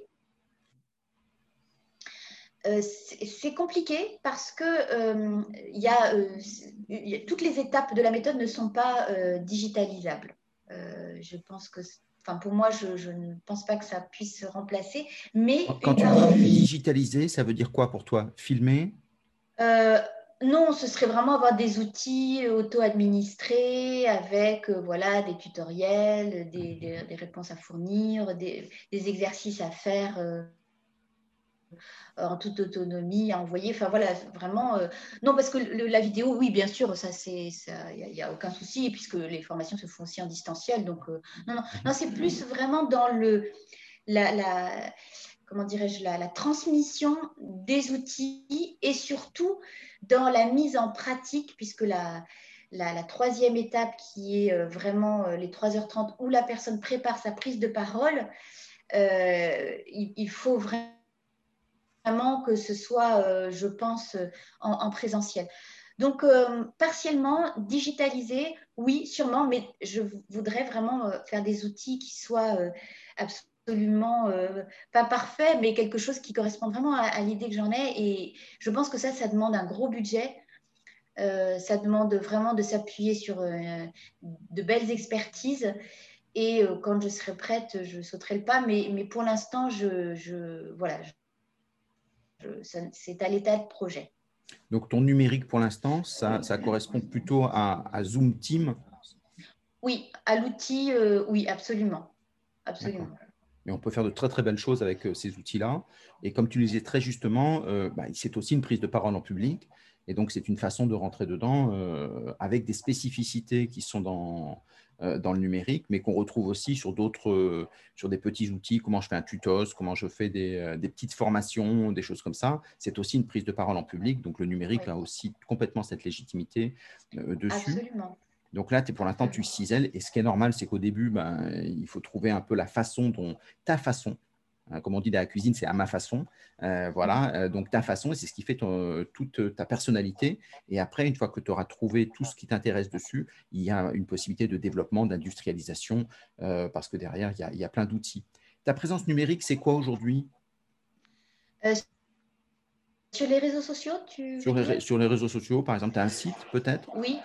C'est compliqué parce que il y, a, toutes les étapes de la méthode ne sont pas digitalisables. je pense que Enfin, pour moi, je, ne pense pas que ça puisse se remplacer. Mais quand tu dis digitaliser, ça veut dire quoi pour toi? Filmer? Euh, Non, ce serait vraiment avoir des outils auto-administrés avec euh, voilà, des tutoriels, des, réponses à fournir, des, exercices à faire. Euh, en toute autonomie à envoyer. Enfin voilà, vraiment. non, parce que la vidéo, oui, bien sûr, ça c'est, il n'y a, aucun souci puisque les formations se font aussi en distanciel. Donc non, non, non c'est plus vraiment dans le la, comment dirais-je la, transmission des outils et surtout dans la mise en pratique puisque la la, troisième étape qui est vraiment les 3h30 où la personne prépare sa prise de parole, il, faut vraiment que ce soit, euh, je pense, euh, en, présentiel. Donc, euh, partiellement digitalisé, oui, sûrement, mais je voudrais vraiment faire des outils qui soient absolument pas parfaits, mais quelque chose qui correspond vraiment à, l'idée que j'en ai. Et je pense que ça, ça demande un gros budget. ça demande vraiment de s'appuyer sur de belles expertises. Et quand je serai prête, je sauterai le pas. Mais, pour l'instant, je, je, voilà, c'est à l'état de projet. Donc, ton numérique pour l'instant, ça, correspond plutôt à, Zoom Team Oui, à l'outil, euh, oui, absolument. absolument. Mais on peut faire de très très belles choses avec euh, ces outils-là. Et comme tu le disais très justement, euh, bah, c'est aussi une prise de parole en public. Et donc, c'est une façon de rentrer dedans avec des spécificités qui sont dans, euh, dans le numérique, mais qu'on retrouve aussi sur d'autres, euh, sur des petits outils, comment je fais un tutos, comment je fais des, euh, des, petites formations, des choses comme ça. C'est aussi une prise de parole en public, donc le numérique a aussi complètement cette légitimité dessus. Absolument. Donc là, es, pour l'instant, tu ciselles. Et ce qui est normal, c'est qu'au début, ben, il faut trouver un peu la façon dont ta façon euh, comme on dit dans la cuisine, c'est à ma façon. Euh, voilà, euh, donc ta façon, c'est ce qui fait toute ta personnalité. Et après, une fois que tu auras trouvé tout ce qui t'intéresse dessus, il y a une possibilité de développement, d'industrialisation, parce que derrière, il y a, plein d'outils. Ta présence numérique, c'est quoi aujourd'hui? Sur les réseaux sociaux tu... sur, les, sur les réseaux sociaux, par exemple, tu as un site peut-être? Oui,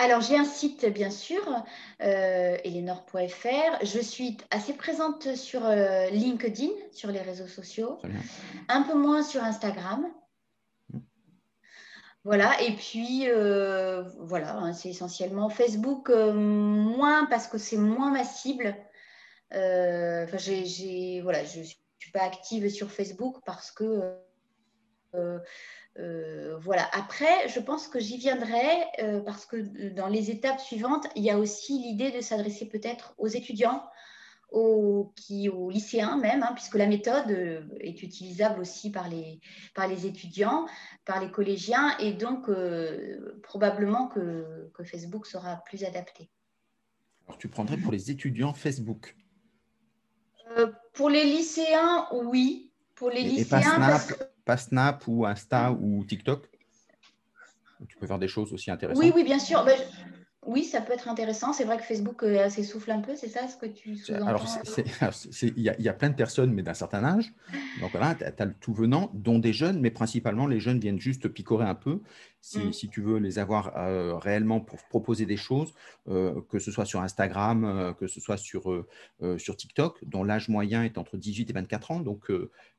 alors, j'ai un site, bien sûr, euh, Je suis assez présente sur euh, LinkedIn, sur les réseaux sociaux, un peu moins sur Instagram. Voilà, et puis euh, voilà, hein, c'est essentiellement Facebook, euh, moins parce que c'est moins ma cible. Enfin, j'ai, voilà, je ne suis pas active sur Facebook parce que euh, voilà. Après, je pense que j'y viendrai euh, parce que dans les étapes suivantes, il y a aussi l'idée de s'adresser peut-être aux étudiants, aux, qui, aux lycéens même, hein, puisque la méthode euh, est utilisable aussi par les, par les étudiants, par les collégiens, et donc probablement que, que, Facebook sera plus adapté. Alors, tu prendrais pour les étudiants Facebook? Pour les lycéens, oui. Pour les lycéens, Snap ou Insta ou TikTok? Tu peux faire des choses aussi intéressantes. Oui, oui, bien sûr. Ben, oui, ça peut être intéressant. C'est vrai que Facebook euh, s'essouffle un peu, c'est ça ce que tu sous-entends Alors, il y, a plein de personnes, mais d'un certain âge. Donc voilà, tu as, le tout venant, dont des jeunes, mais principalement les jeunes viennent juste picorer un peu. Si, mm. tu veux les avoir euh, réellement pour proposer des choses, euh, que ce soit sur Instagram, que ce soit sur, sur TikTok, dont l'âge moyen est entre 18 et 24 ans. Donc,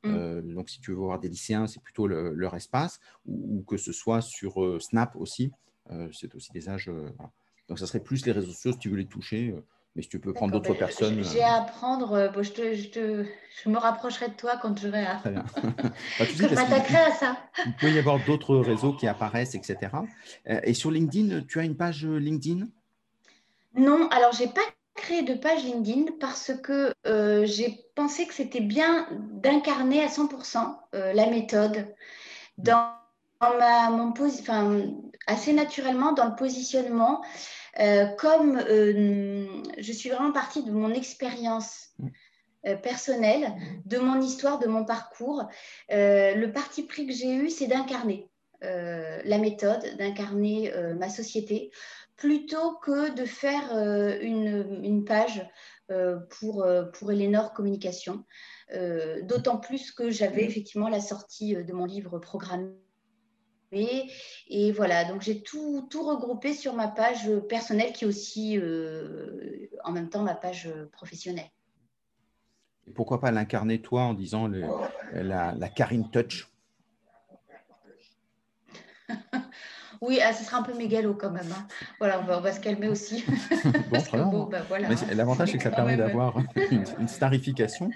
mm. donc si tu veux voir des lycéens, c'est plutôt leur espace, ou, que ce soit sur Snap aussi. c'est aussi des âges. Donc, ça serait plus les réseaux sociaux si tu veux les toucher. Euh, mais si tu peux prendre d'autres ben, personnes. J'ai à apprendre. Euh, bon, je, te, je, te, je, me rapprocherai de toi quand j'aurai à. Très bien. bah, tu je m'attaquerai à ça. Il peut y avoir d'autres réseaux qui apparaissent, etc. Euh, et sur LinkedIn, tu as une page LinkedIn? Non, alors je n'ai pas créé de page LinkedIn parce que j'ai pensé que c'était bien d'incarner à 100% la méthode dans, ma, mon enfin, assez naturellement dans le positionnement euh, comme euh, je suis vraiment partie de mon expérience euh, personnelle, de mon histoire, de mon parcours, le parti pris que j'ai eu, c'est d'incarner la méthode, d'incarner ma société, plutôt que de faire une, page pour, pour Eleanor Communication. D'autant plus que j'avais effectivement la sortie de mon livre programmé et voilà, donc j'ai tout, tout, regroupé sur ma page personnelle qui est aussi euh, en même temps ma page professionnelle. Et pourquoi pas l'incarner toi en disant la, la Karine Touch? Oui, ah, ce sera un peu mégalo quand même. Hein. Voilà, on va, se calmer aussi. bon, bah, L'avantage, c'est que ça permet d'avoir une, starification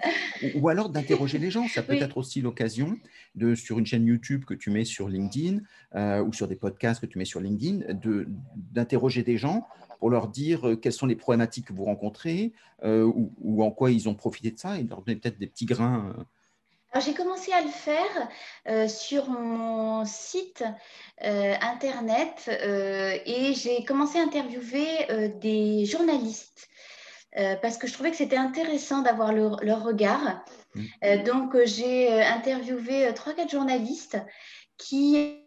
ou, alors d'interroger les gens. Ça peut être aussi l'occasion de, sur une chaîne YouTube que tu mets sur LinkedIn euh, ou sur des podcasts que tu mets sur LinkedIn, d'interroger des gens pour leur dire euh, quelles sont les problématiques que vous rencontrez euh, ou, en quoi ils ont profité de ça et leur donner peut-être des petits grains j'ai commencé à le faire euh, sur mon site euh, internet euh, et j'ai commencé à interviewer des journalistes parce que je trouvais que c'était intéressant d'avoir leur, regard. Mmh. donc j'ai interviewé trois quatre journalistes qui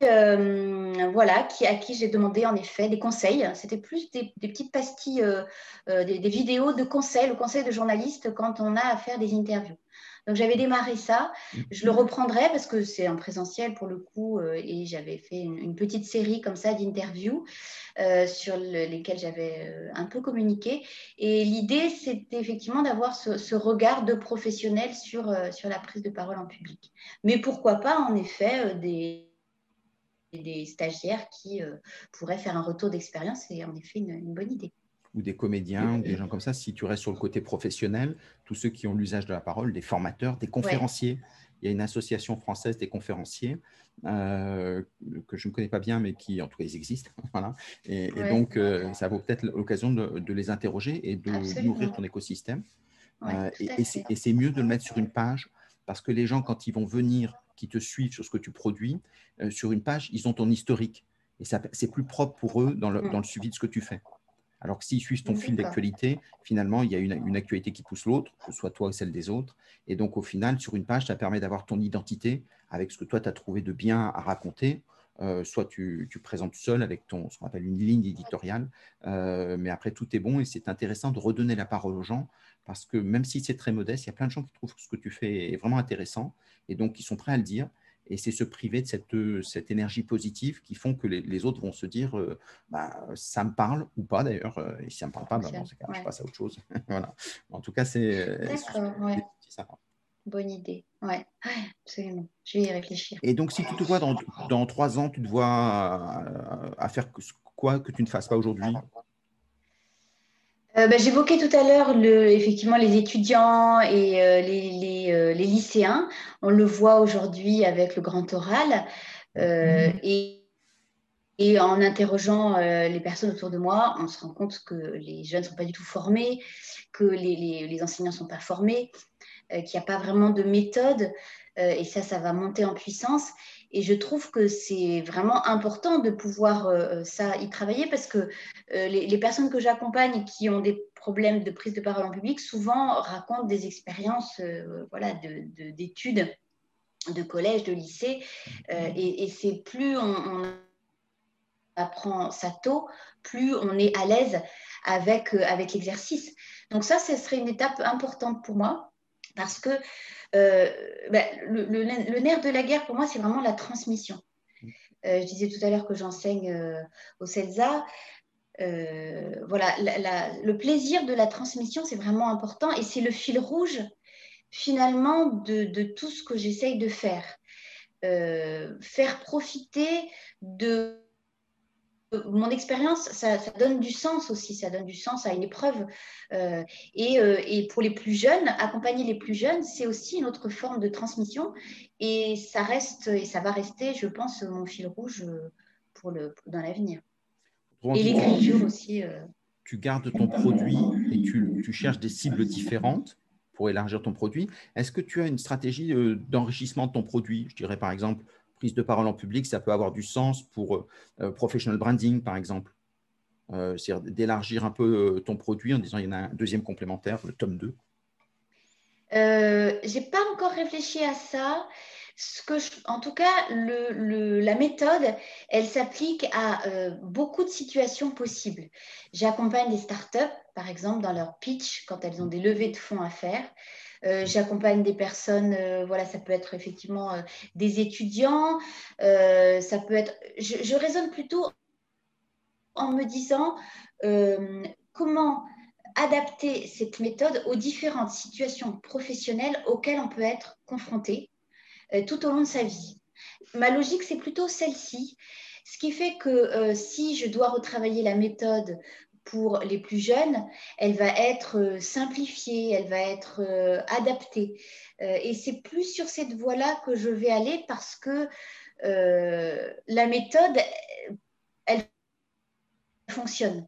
voilà, qui, à qui j'ai demandé en effet des conseils. C'était plus des, petites pastilles, des, des, vidéos de conseils, le conseil de journalistes quand on a à faire des interviews. Donc j'avais démarré ça. Je le reprendrai parce que c'est en présentiel pour le coup euh, et j'avais fait une, petite série comme ça d'interviews euh, sur lesquelles j'avais euh, un peu communiqué. Et l'idée, c'était effectivement d'avoir ce, regard de professionnel sur, sur la prise de parole en public. Mais pourquoi pas, en effet, des des stagiaires qui pourraient faire un retour d'expérience, c'est en effet une bonne idée ou des comédiens, ou des gens comme ça, si tu restes sur le côté professionnel, tous ceux qui ont l'usage de la parole, des formateurs, des conférenciers. Il y a une association française des conférenciers euh, que je ne connais pas bien, mais qui, en tout cas, ils existent. voilà. Et, donc, euh, ça vaut peut-être l'occasion de, les interroger et de nourrir ton écosystème. Euh, et, c'est mieux de le mettre sur une page parce que les gens, quand ils vont venir, qui te suivent sur ce que tu produis, sur une page, ils ont ton historique. Et c'est plus propre pour eux dans le, dans le suivi de ce que tu fais. Alors que s'ils suivent ton fil d'actualité, finalement, il y a une, actualité qui pousse l'autre, que ce soit toi ou celle des autres. Et donc, au final, sur une page, ça permet d'avoir ton identité avec ce que toi, tu as trouvé de bien à raconter. Euh, soit tu, présentes seul avec ton, ce qu'on appelle une ligne éditoriale, euh, mais après, tout est bon et c'est intéressant de redonner la parole aux gens parce que même si c'est très modeste, il y a plein de gens qui trouvent que ce que tu fais est vraiment intéressant et donc ils sont prêts à le dire. Et c'est se priver de cette, euh, cette, énergie positive qui font que les, autres vont se dire euh, bah, ça me parle ou pas d'ailleurs. Euh, et si ça ne me parle pas, bah, je passe à autre chose. voilà. En tout cas, c'est. D'accord, Bonne idée. Ouais, absolument. Je vais y réfléchir. Et donc, si tu te vois dans, dans trois ans, tu te vois à faire quoi que tu ne fasses pas aujourd'hui euh, bah, j'évoquais tout à l'heure effectivement les étudiants et euh, euh, les, lycéens. On le voit aujourd'hui avec le grand oral. Mhm. et, en interrogeant les personnes autour de moi, on se rend compte que les jeunes ne sont pas du tout formés, que les, les enseignants ne sont pas formés, qu'il n'y a pas vraiment de méthode. et ça, ça va monter en puissance. Et je trouve que c'est vraiment important de pouvoir euh, ça y travailler parce que euh, les, personnes que j'accompagne qui ont des problèmes de prise de parole en public souvent racontent des expériences euh, voilà, d'études, de, collège, de lycée. et, c'est plus on, apprend ça tôt, plus on est à l'aise avec, avec l'exercice. Donc ça, ce serait une étape importante pour moi parce que euh, ben, le, nerf de la guerre, pour moi, c'est vraiment la transmission. Euh, je disais tout à l'heure que j'enseigne euh, au CELSA. voilà, le plaisir de la transmission, c'est vraiment important et c'est le fil rouge finalement de, de tout ce que j'essaye de faire. faire profiter de mon expérience, ça, donne du sens aussi, ça donne du sens à une épreuve. Euh, euh, et, pour les plus jeunes, accompagner les plus jeunes, c'est aussi une autre forme de transmission. Et ça reste, et ça va rester, je pense, mon fil rouge pour le, dans l'avenir. Et l'écriture aussi. Euh. Tu gardes ton produit et tu, tu, cherches des cibles différentes pour élargir ton produit. Est-ce que tu as une stratégie d'enrichissement de ton produit? Je dirais par exemple prise de parole en public, ça peut avoir du sens pour euh, euh, professional branding, par exemple. Euh, c'est-à-dire d'élargir un peu ton produit en disant il y en a un deuxième complémentaire, le tome 2. Euh, j'ai pas encore réfléchi à ça. Ce que en tout cas, le, la méthode, elle s'applique à beaucoup de situations possibles. J'accompagne des startups, par exemple, dans leur pitch, quand elles ont des levées de fonds à faire. Euh, j'accompagne des personnes, euh, voilà, ça peut être effectivement euh, des étudiants, ça peut être. Je, raisonne plutôt en me disant comment adapter cette méthode aux différentes situations professionnelles auxquelles on peut être confronté tout au long de sa vie. Ma logique, c'est plutôt celle-ci. Ce qui fait que si je dois retravailler la méthode pour les plus jeunes, elle va être simplifiée, elle va être adaptée. et c'est plus sur cette voie-là que je vais aller parce que la méthode, elle fonctionne.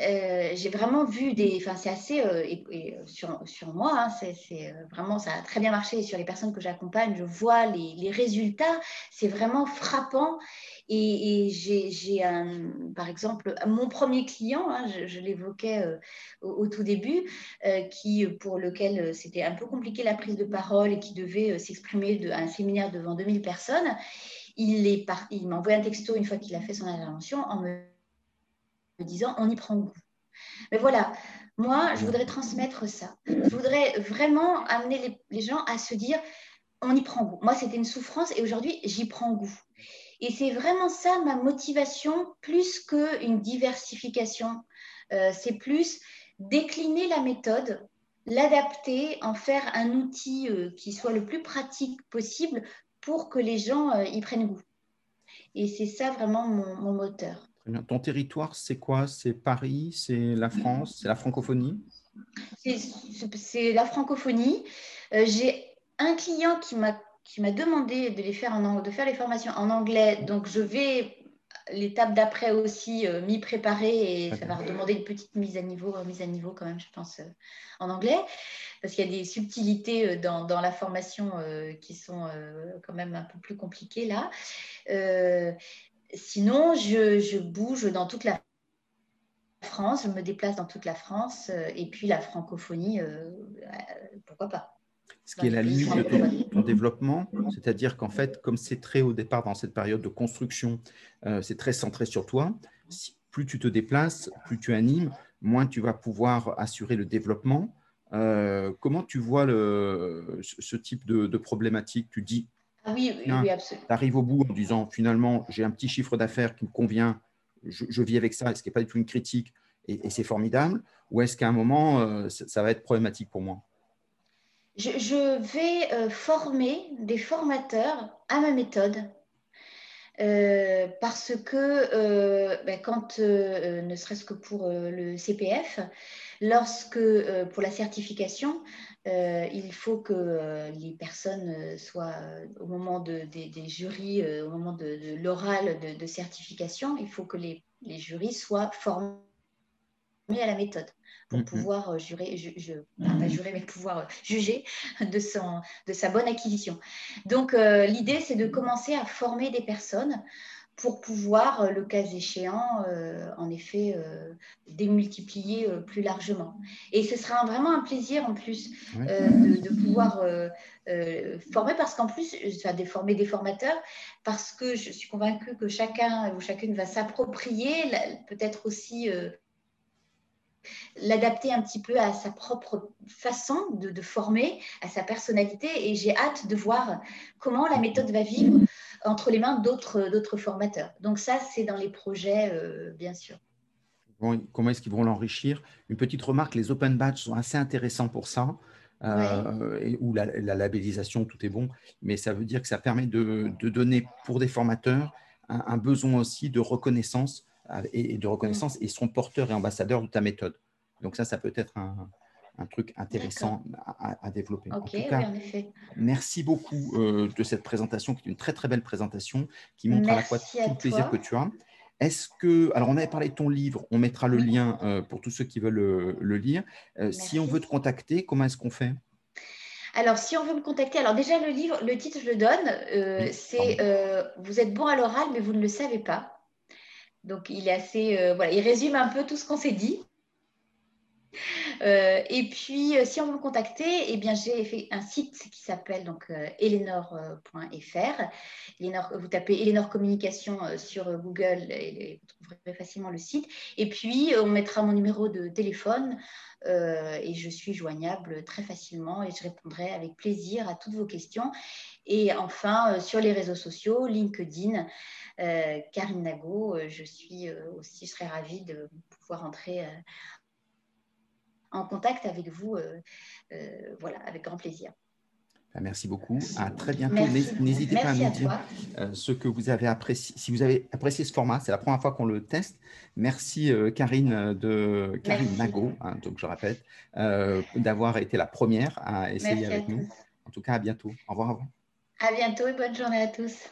Euh, j'ai vraiment vu des. Enfin, c'est assez. Euh, sur, sur, moi, hein, c'est euh, vraiment. Ça a très bien marché sur les personnes que j'accompagne. Je vois les, les résultats. C'est vraiment frappant. Et, j'ai un. Par exemple, mon premier client, hein, je, l'évoquais au, tout début, qui, pour lequel c'était un peu compliqué la prise de parole et qui devait s'exprimer à un séminaire devant 2000 personnes, il m'a envoyé un texto une fois qu'il a fait son intervention en me disant on y prend goût. Mais voilà, moi, je voudrais transmettre ça. Je voudrais vraiment amener les, gens à se dire on y prend goût. Moi, c'était une souffrance et aujourd'hui, j'y prends goût. Et c'est vraiment ça ma motivation, plus qu'une diversification. Euh, c'est plus décliner la méthode, l'adapter, en faire un outil euh, qui soit le plus pratique possible pour que les gens euh, y prennent goût. Et c'est ça vraiment mon moteur. Ton territoire, c'est quoi? C'est Paris? C'est la France? C'est la francophonie? C'est la francophonie. J'ai un client qui m'a qui m'a demandé de, les faire en, de faire les formations en anglais. Donc, je vais l'étape d'après aussi euh, m'y préparer et ça va demander une petite mise à niveau, mise à niveau quand même, je pense, euh, en anglais, parce qu'il y a des subtilités dans, dans la formation qui sont quand même un peu plus compliquées là. Sinon, je, bouge dans toute la France, je me déplace dans toute la France, euh, et puis la francophonie, euh, euh, pourquoi pas. Ce qui est la limite de ton, développement, c'est-à-dire qu'en fait, comme c'est très au départ dans cette période de construction, c'est très centré sur toi, plus tu te déplaces, plus tu animes, moins tu vas pouvoir assurer le développement. comment tu vois le, ce type de, de problématique? Tu dis, ah oui, oui, absolument. Tu arrives au bout en disant finalement, j'ai un petit chiffre d'affaires qui me convient, je, vis avec ça, ce qui n'est pas du tout une critique et, c'est formidable. Ou est-ce qu'à un moment, euh, ça, va être problématique pour moi? Je, vais euh, former des formateurs à ma méthode. Euh, parce que ben, quand, ne serait-ce que pour le CPF, lorsque pour la certification, euh, il faut que euh, les personnes euh, soient, au moment de, des, jurys, au moment de, l'oral de, certification, il faut que les, jurys soient formés à la méthode pour pouvoir jurer, pas jurer, mais pouvoir juger de, son, de sa bonne acquisition. Donc, l'idée, c'est de commencer à former des personnes pour pouvoir, euh, le cas échéant, euh, en effet, euh, démultiplier plus largement. Et ce sera vraiment un plaisir en plus de, pouvoir former, parce qu'en plus, enfin, de former des formateurs, parce que je suis convaincue que chacun ou chacune va s'approprier, peut-être aussi l'adapter un petit peu à sa propre façon de, de, former, à sa personnalité. Et j'ai hâte de voir comment la méthode va vivre entre les mains d'autres formateurs. Donc ça, c'est dans les projets, euh, bien sûr. comment est-ce qu'ils vont l'enrichir? Une petite remarque, les open badges sont assez intéressants pour ça. Euh, et, où la, labellisation, tout est bon, mais ça veut dire que ça permet de, donner pour des formateurs un, besoin aussi de reconnaissance et, de reconnaissance mm. et sont porteurs et ambassadeurs de ta méthode. Donc ça, ça peut être un, un truc intéressant à, développer. en tout cas, merci beaucoup euh, de cette présentation, qui est une très très belle présentation, qui montre à la fois tout le plaisir que tu as. Est-ce que, alors on avait parlé de ton livre, on mettra le lien euh, pour tous ceux qui veulent le, le lire. Euh, si on veut te contacter, comment est-ce qu'on fait? Alors, si on veut me contacter, alors déjà le livre, le titre, je le donne, c'est Vous êtes bon à l'oral, mais vous ne le savez pas. Donc, il est assez, voilà, il résume un peu tout ce qu'on s'est dit. Euh, et puis, euh, si on veut me contacter, eh bien, j'ai fait un site qui s'appelle donc euh, vous tapez Eleanor Communication sur Google et, vous trouverez facilement le site. Et puis, on mettra mon numéro de téléphone et je suis joignable très facilement et je répondrai avec plaisir à toutes vos questions. Et enfin, sur les réseaux sociaux, LinkedIn, Karine Nago, je suis aussi, je serais ravie de pouvoir entrer en contact avec vous, euh, euh, voilà, avec grand plaisir. Ben, merci beaucoup. À très bientôt. N'hésitez pas à nous dire euh, ce que vous avez apprécié. Si vous avez apprécié ce format, c'est la première fois qu'on le teste. Merci euh, Karine de Karine Nago, hein, donc je répète, euh, d'avoir été la première à essayer avec nous. En tout cas, à bientôt. Au revoir. À bientôt et bonne journée à tous.